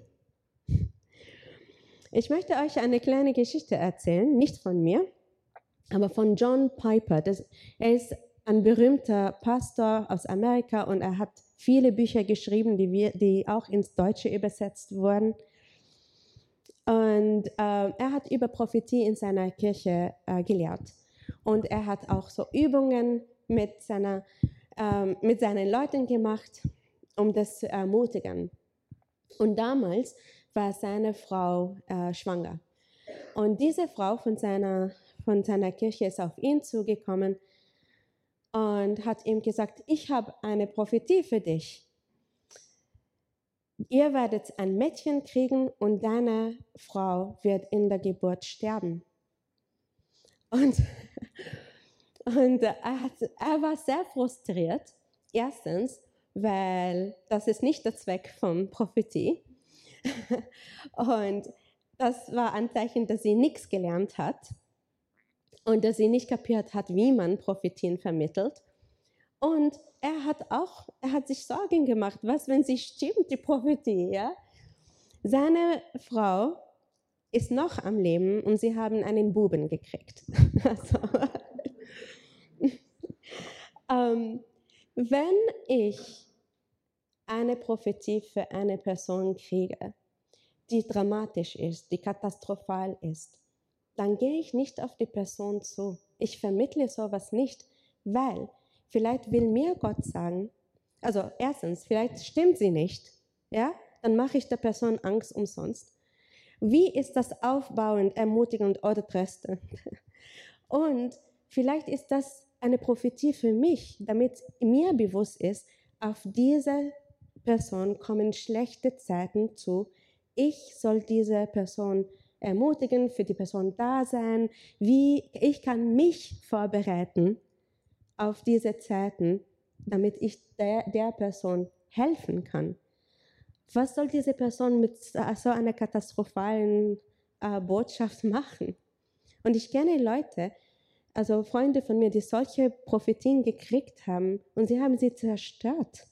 A: Ich möchte euch eine kleine Geschichte erzählen, nicht von mir, aber von John Piper. Das, er ist ein berühmter Pastor aus Amerika und er hat viele Bücher geschrieben, die, wir, die auch ins Deutsche übersetzt wurden. Und äh, er hat über Prophetie in seiner Kirche äh, gelehrt. Und er hat auch so Übungen mit, seiner, äh, mit seinen Leuten gemacht, um das zu ermutigen. Und damals war seine Frau äh, schwanger. Und diese Frau von seiner, von seiner Kirche ist auf ihn zugekommen und hat ihm gesagt, ich habe eine Prophetie für dich. Ihr werdet ein Mädchen kriegen und deine Frau wird in der Geburt sterben. Und, und er, hat, er war sehr frustriert. Erstens, weil das ist nicht der Zweck von Prophetie. Und das war ein Zeichen, dass sie nichts gelernt hat und dass sie nicht kapiert hat, wie man Prophetien vermittelt. Und er hat auch, er hat sich Sorgen gemacht, was, wenn sie stimmt, die Prophetie, ja? Seine Frau ist noch am Leben und sie haben einen Buben gekriegt. also, ähm, wenn ich eine Prophetie für eine Person kriege, die dramatisch ist, die katastrophal ist, dann gehe ich nicht auf die Person zu. Ich vermittle sowas nicht, weil vielleicht will mir Gott sagen, also erstens, vielleicht stimmt sie nicht, ja, dann mache ich der Person Angst umsonst. Wie ist das aufbauend, ermutigend oder tröstend? Und vielleicht ist das eine Prophetie für mich, damit mir bewusst ist, auf diese Person kommen schlechte Zeiten zu. Ich soll diese Person ermutigen, für die Person da sein, wie ich kann mich vorbereiten auf diese Zeiten, damit ich der, der Person helfen kann. Was soll diese Person mit so einer katastrophalen äh, Botschaft machen? Und ich kenne Leute, also Freunde von mir, die solche Prophetien gekriegt haben und sie haben sie zerstört.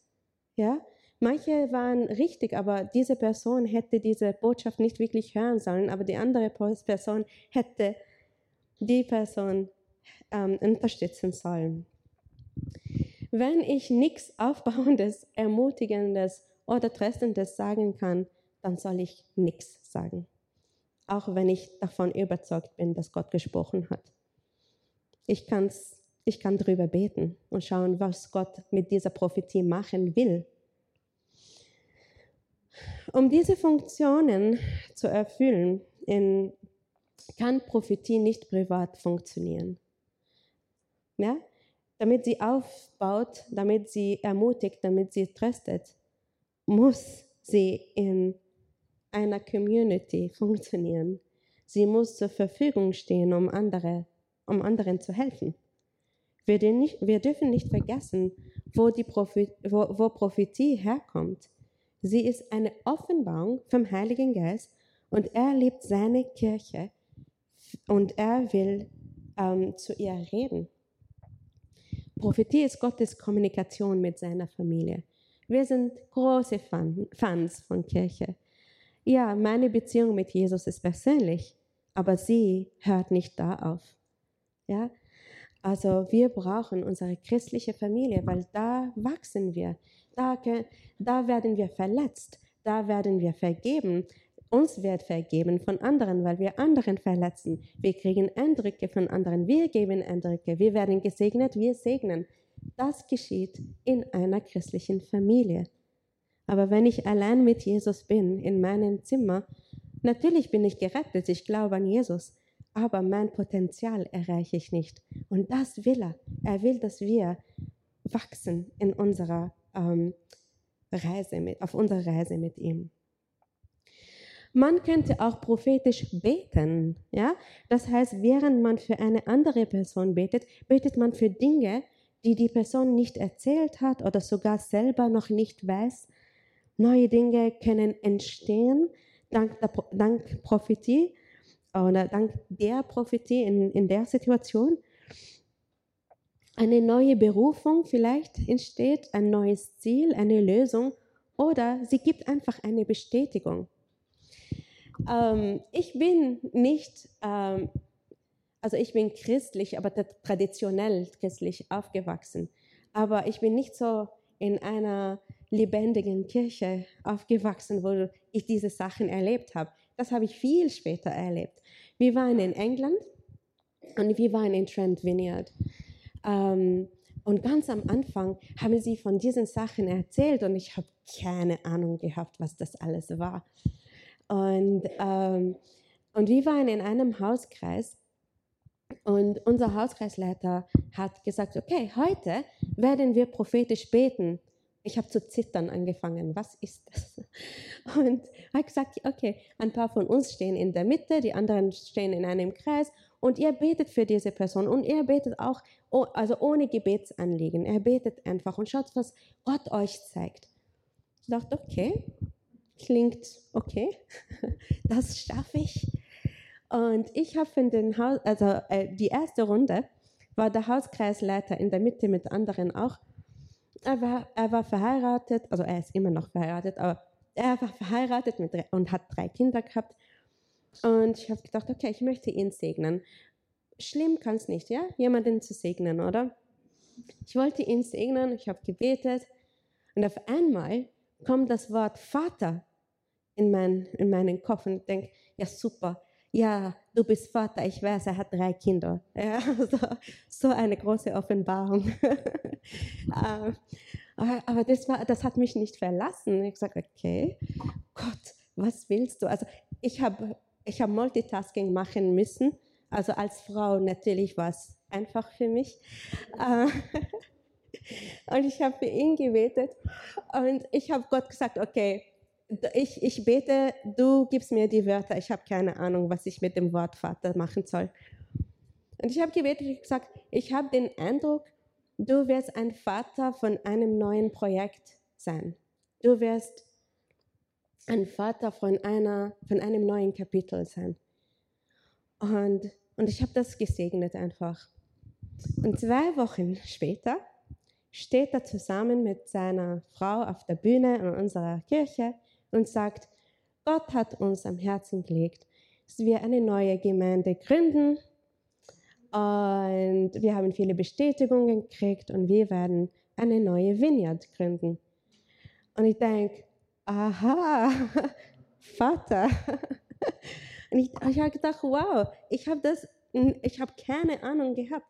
A: Ja, Manche waren richtig, aber diese Person hätte diese Botschaft nicht wirklich hören sollen, aber die andere Person hätte die Person ähm, unterstützen sollen. Wenn ich nichts Aufbauendes, Ermutigendes oder Tröstendes sagen kann, dann soll ich nichts sagen. Auch wenn ich davon überzeugt bin, dass Gott gesprochen hat. Ich, kann's, ich kann darüber beten und schauen, was Gott mit dieser Prophetie machen will um diese Funktionen zu erfüllen, in, kann Prophetie nicht privat funktionieren. Ja? Damit sie aufbaut, damit sie ermutigt, damit sie tröstet, muss sie in einer Community funktionieren. Sie muss zur Verfügung stehen, um, andere, um anderen zu helfen. Wir, nicht, wir dürfen nicht vergessen, wo, die Prophet, wo, wo Prophetie herkommt. Sie ist eine Offenbarung vom Heiligen Geist und er liebt seine Kirche und er will ähm, zu ihr reden. Prophetie ist Gottes Kommunikation mit seiner Familie. Wir sind große Fans von Kirche. Ja, meine Beziehung mit Jesus ist persönlich, aber sie hört nicht da auf. Ja, also wir brauchen unsere christliche Familie, weil da wachsen wir. Da, da werden wir verletzt, da werden wir vergeben. Uns wird vergeben von anderen, weil wir anderen verletzen. Wir kriegen Eindrücke von anderen, wir geben Eindrücke. Wir werden gesegnet, wir segnen. Das geschieht in einer christlichen Familie. Aber wenn ich allein mit Jesus bin, in meinem Zimmer, natürlich bin ich gerettet, ich glaube an Jesus, aber mein Potenzial erreiche ich nicht. Und das will er. Er will, dass wir wachsen in unserer ähm, Reise mit, auf unserer Reise mit ihm. Man könnte auch prophetisch beten. Ja? Das heißt, während man für eine andere Person betet, betet man für Dinge, die die Person nicht erzählt hat oder sogar selber noch nicht weiß. Neue Dinge können entstehen dank, der, dank Prophetie oder dank der Prophetie in, in der Situation. Eine neue Berufung vielleicht entsteht, ein neues Ziel, eine Lösung oder sie gibt einfach eine Bestätigung. Ähm, ich bin nicht, ähm, also ich bin christlich, aber traditionell christlich aufgewachsen. Aber ich bin nicht so in einer lebendigen Kirche aufgewachsen, wo ich diese Sachen erlebt habe. Das habe ich viel später erlebt. Wir waren in England und wir waren in Trent Vineyard. Ähm, und ganz am Anfang haben sie von diesen Sachen erzählt und ich habe keine Ahnung gehabt, was das alles war. Und, ähm, und wir waren in einem Hauskreis und unser Hauskreisleiter hat gesagt, okay, heute werden wir prophetisch beten. Ich habe zu zittern angefangen. Was ist das? Und hat gesagt, okay, ein paar von uns stehen in der Mitte, die anderen stehen in einem Kreis und ihr betet für diese Person und ihr betet auch, also ohne Gebetsanliegen. Er betet einfach und schaut, was Gott euch zeigt. Ich dachte, okay, klingt okay, das schaffe ich. Und ich habe in den Haus, also äh, die erste Runde war der Hauskreisleiter in der Mitte mit anderen auch. Er war, er war verheiratet, also er ist immer noch verheiratet, aber er war verheiratet mit, und hat drei Kinder gehabt. Und ich habe gedacht, okay, ich möchte ihn segnen. Schlimm kann es nicht, ja, jemanden zu segnen, oder? Ich wollte ihn segnen, ich habe gebetet und auf einmal kommt das Wort Vater in, mein, in meinen Kopf und ich denke, ja super, ja, du bist Vater, ich weiß, er hat drei Kinder. Ja, so, so eine große Offenbarung. Ähm, aber das, war, das hat mich nicht verlassen. Ich sage, okay, Gott, was willst du? Also ich habe ich hab Multitasking machen müssen. Also als Frau natürlich war es einfach für mich. Äh, und ich habe für ihn gebetet und ich habe Gott gesagt, okay, ich, ich bete, du gibst mir die Wörter. Ich habe keine Ahnung, was ich mit dem Wort Vater machen soll. Und ich habe gebetet und gesagt, ich habe den Eindruck, du wirst ein Vater von einem neuen Projekt sein. Du wirst ein Vater von, einer, von einem neuen Kapitel sein. Und, und ich habe das gesegnet einfach. Und zwei Wochen später steht er zusammen mit seiner Frau auf der Bühne in unserer Kirche und sagt, Gott hat uns am Herzen gelegt, dass wir eine neue Gemeinde gründen und wir haben viele Bestätigungen gekriegt und wir werden eine neue Vineyard gründen. Und ich denke, aha, Vater. Und ich, ich habe gedacht, wow, ich habe das, ich habe keine Ahnung gehabt.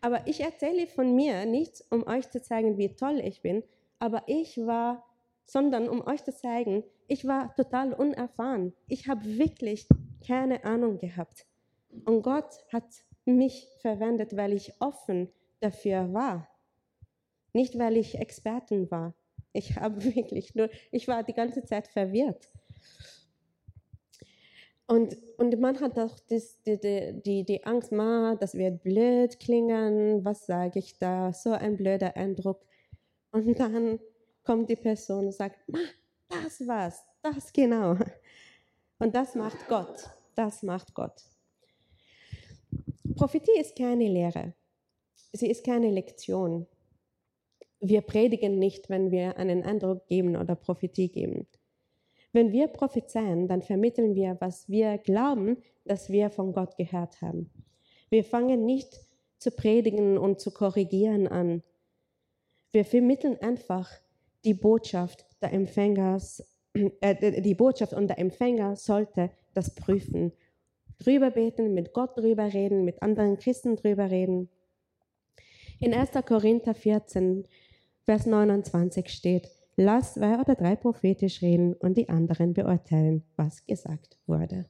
A: Aber ich erzähle von mir nicht, um euch zu zeigen, wie toll ich bin, aber ich war, sondern um euch zu zeigen, ich war total unerfahren. Ich habe wirklich keine Ahnung gehabt. Und Gott hat mich verwendet, weil ich offen dafür war. Nicht, weil ich Expertin war. Ich habe wirklich nur, ich war die ganze Zeit verwirrt. Und, und man hat auch das, die, die, die Angst, ma, das wird blöd klingen, was sage ich da, so ein blöder Eindruck. Und dann kommt die Person und sagt, ma, das war's, das genau. Und das macht Gott, das macht Gott. Prophetie ist keine Lehre. Sie ist keine Lektion. Wir predigen nicht, wenn wir einen Eindruck geben oder Prophetie geben. Wenn wir prophezeien, dann vermitteln wir, was wir glauben, dass wir von Gott gehört haben. Wir fangen nicht zu predigen und zu korrigieren an. Wir vermitteln einfach die Botschaft der Empfängers, äh, die Botschaft und der Empfänger sollte das prüfen drüber beten, mit Gott drüber reden, mit anderen Christen drüber reden. In 1. Korinther 14, Vers 29 steht, lass zwei oder drei prophetisch reden und die anderen beurteilen, was gesagt wurde.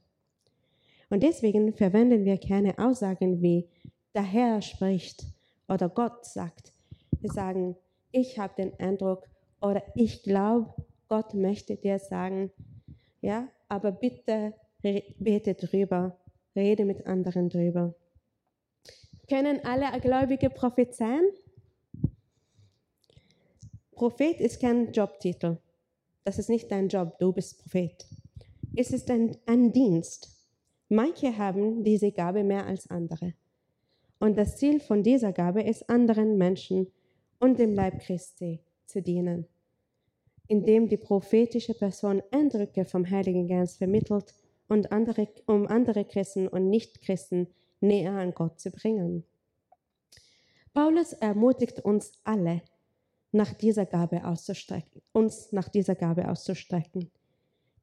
A: Und deswegen verwenden wir keine Aussagen wie der Herr spricht oder Gott sagt. Wir sagen, ich habe den Eindruck oder ich glaube, Gott möchte dir sagen, ja, aber bitte bete drüber, rede mit anderen drüber. Können alle Gläubige prophezeien? Prophet ist kein Jobtitel. Das ist nicht dein Job, du bist Prophet. Es ist ein, ein Dienst. Manche haben diese Gabe mehr als andere. Und das Ziel von dieser Gabe ist, anderen Menschen und dem Leib Christi zu dienen, indem die prophetische Person Eindrücke vom Heiligen Geist vermittelt und andere, um andere Christen und Nichtchristen näher an Gott zu bringen. Paulus ermutigt uns alle, nach dieser Gabe auszustrecken, uns nach dieser Gabe auszustrecken.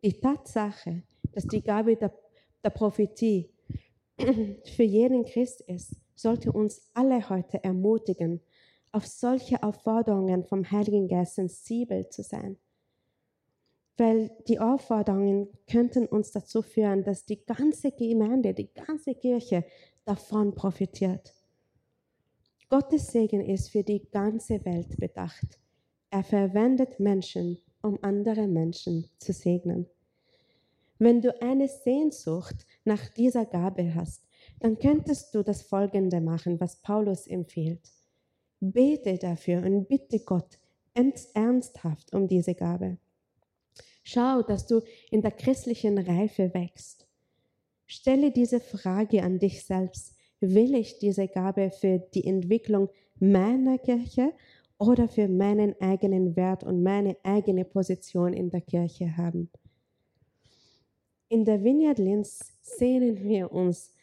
A: Die Tatsache, dass die Gabe der, der Prophetie für jeden Christ ist, sollte uns alle heute ermutigen, auf solche Aufforderungen vom Heiligen Geist sensibel zu sein. Weil die Aufforderungen könnten uns dazu führen, dass die ganze Gemeinde, die ganze Kirche davon profitiert. Gottes Segen ist für die ganze Welt bedacht. Er verwendet Menschen, um andere Menschen zu segnen. Wenn du eine Sehnsucht nach dieser Gabe hast, dann könntest du das Folgende machen, was Paulus empfiehlt. Bete dafür und bitte Gott ernsthaft um diese Gabe. Schau, dass du in der christlichen Reife wächst. Stelle diese Frage an dich selbst. Will ich diese Gabe für die Entwicklung meiner Kirche oder für meinen eigenen Wert und meine eigene Position in der Kirche haben? In der Vineyard Linz sehnen wir uns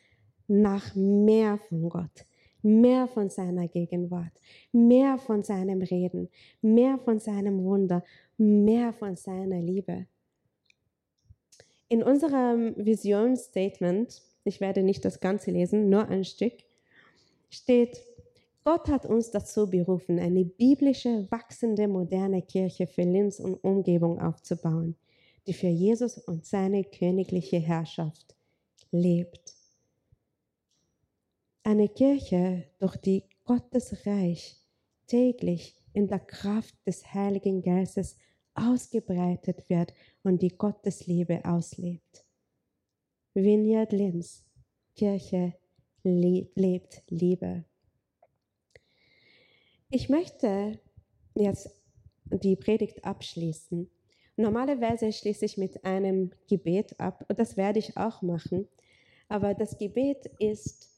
A: nach mehr von Gtt, mehr von seiner Gegenwart, mehr von seinem Reden, mehr von seinem Wunder, mehr von seiner Liebe. In unserem Visionsstatement, ich werde nicht das Ganze lesen, nur ein Stück, steht, Gott hat uns dazu berufen, eine biblische, wachsende, moderne Kirche für Linz und Umgebung aufzubauen, die für Jesus und seine königliche Herrschaft lebt. Eine Kirche, durch die Gottes Reich täglich in der Kraft des Heiligen Geistes ausgebreitet wird und die Gottes Liebe auslebt. Vineyard Linz, Kirche lebt Liebe. Ich möchte jetzt die Predigt abschließen. Normalerweise schließe ich mit einem Gebet ab und das werde ich auch machen. Aber das Gebet ist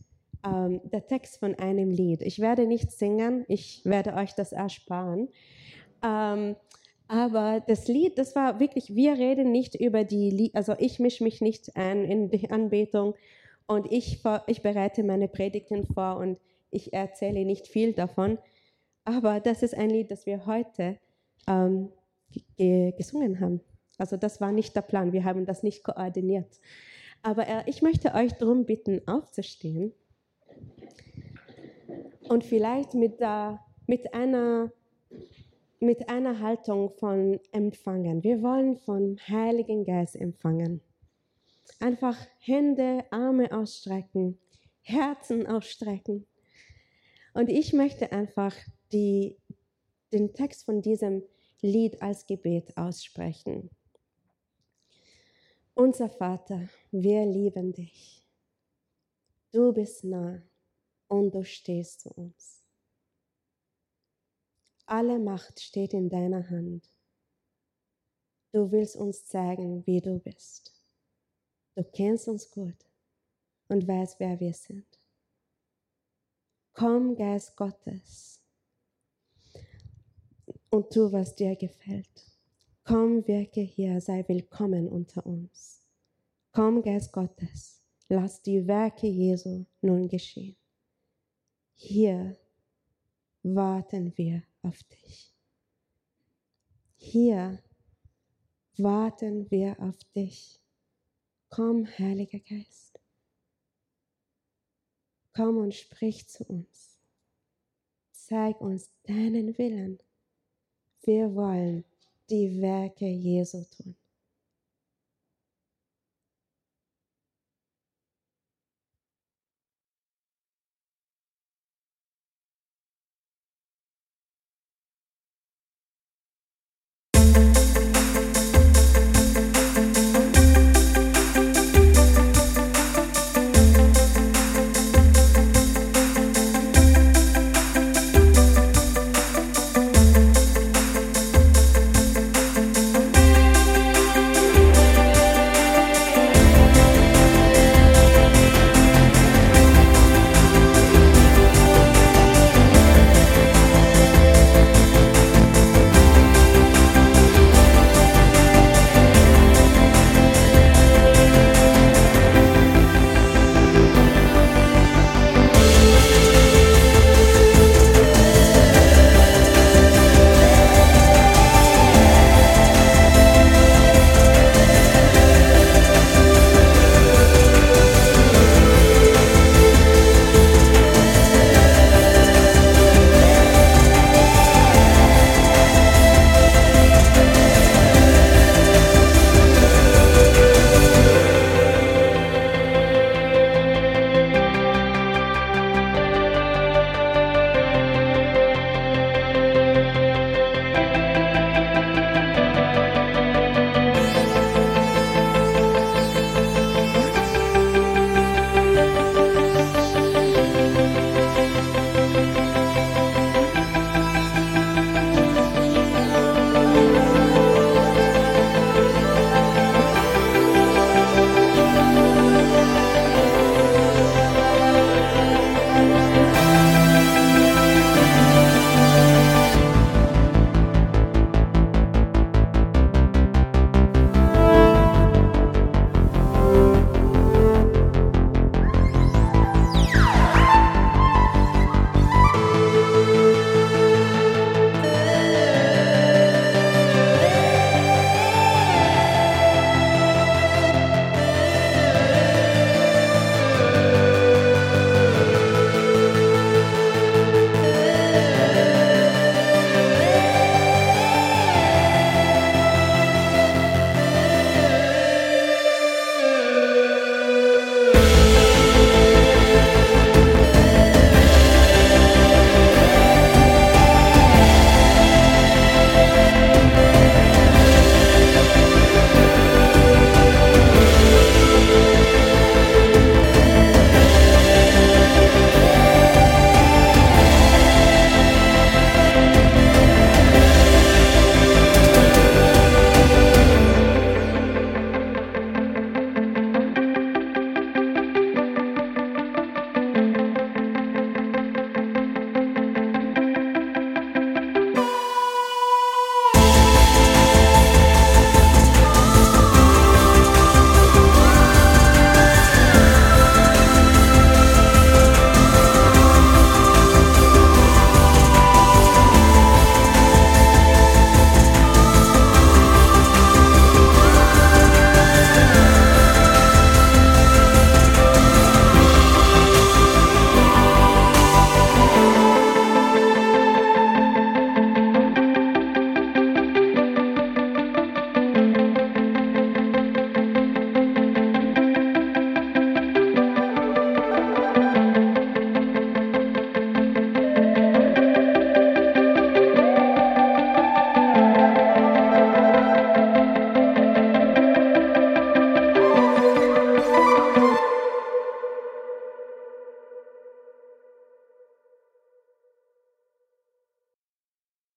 A: ähm, der Text von einem Lied. Ich werde nicht singen, ich werde euch das ersparen. Ähm, aber das Lied, das war wirklich, wir reden nicht über die Lied, also ich mische mich nicht ein in die Anbetung und ich, ich bereite meine Predigten vor und ich erzähle nicht viel davon. Aber das ist ein Lied, das wir heute ähm, gesungen haben. Also das war nicht der Plan, wir haben das nicht koordiniert. Aber äh, ich möchte euch darum bitten, aufzustehen und vielleicht mit, der, mit, einer, mit einer Haltung von Empfangen. Wir wollen vom Heiligen Geist empfangen. Einfach Hände, Arme ausstrecken, Herzen ausstrecken. Und ich möchte einfach die, den Text von diesem Lied als Gebet aussprechen. Unser Vater, wir lieben dich. Du bist nah und du stehst zu uns. Alle Macht steht in deiner Hand. Du willst uns zeigen, wie du bist. Du kennst uns gut und weißt, wer wir sind. Komm, Geist Gottes, und tu, was dir gefällt. Komm, wirke hier, sei willkommen unter uns. Komm, Geist Gottes, lass die Werke Jesu nun geschehen. Hier warten wir auf dich. Hier warten wir auf dich. Komm, Heiliger Geist. Komm und sprich zu uns. Zeig uns deinen Willen. Wir wollen die Werke Jesu tun.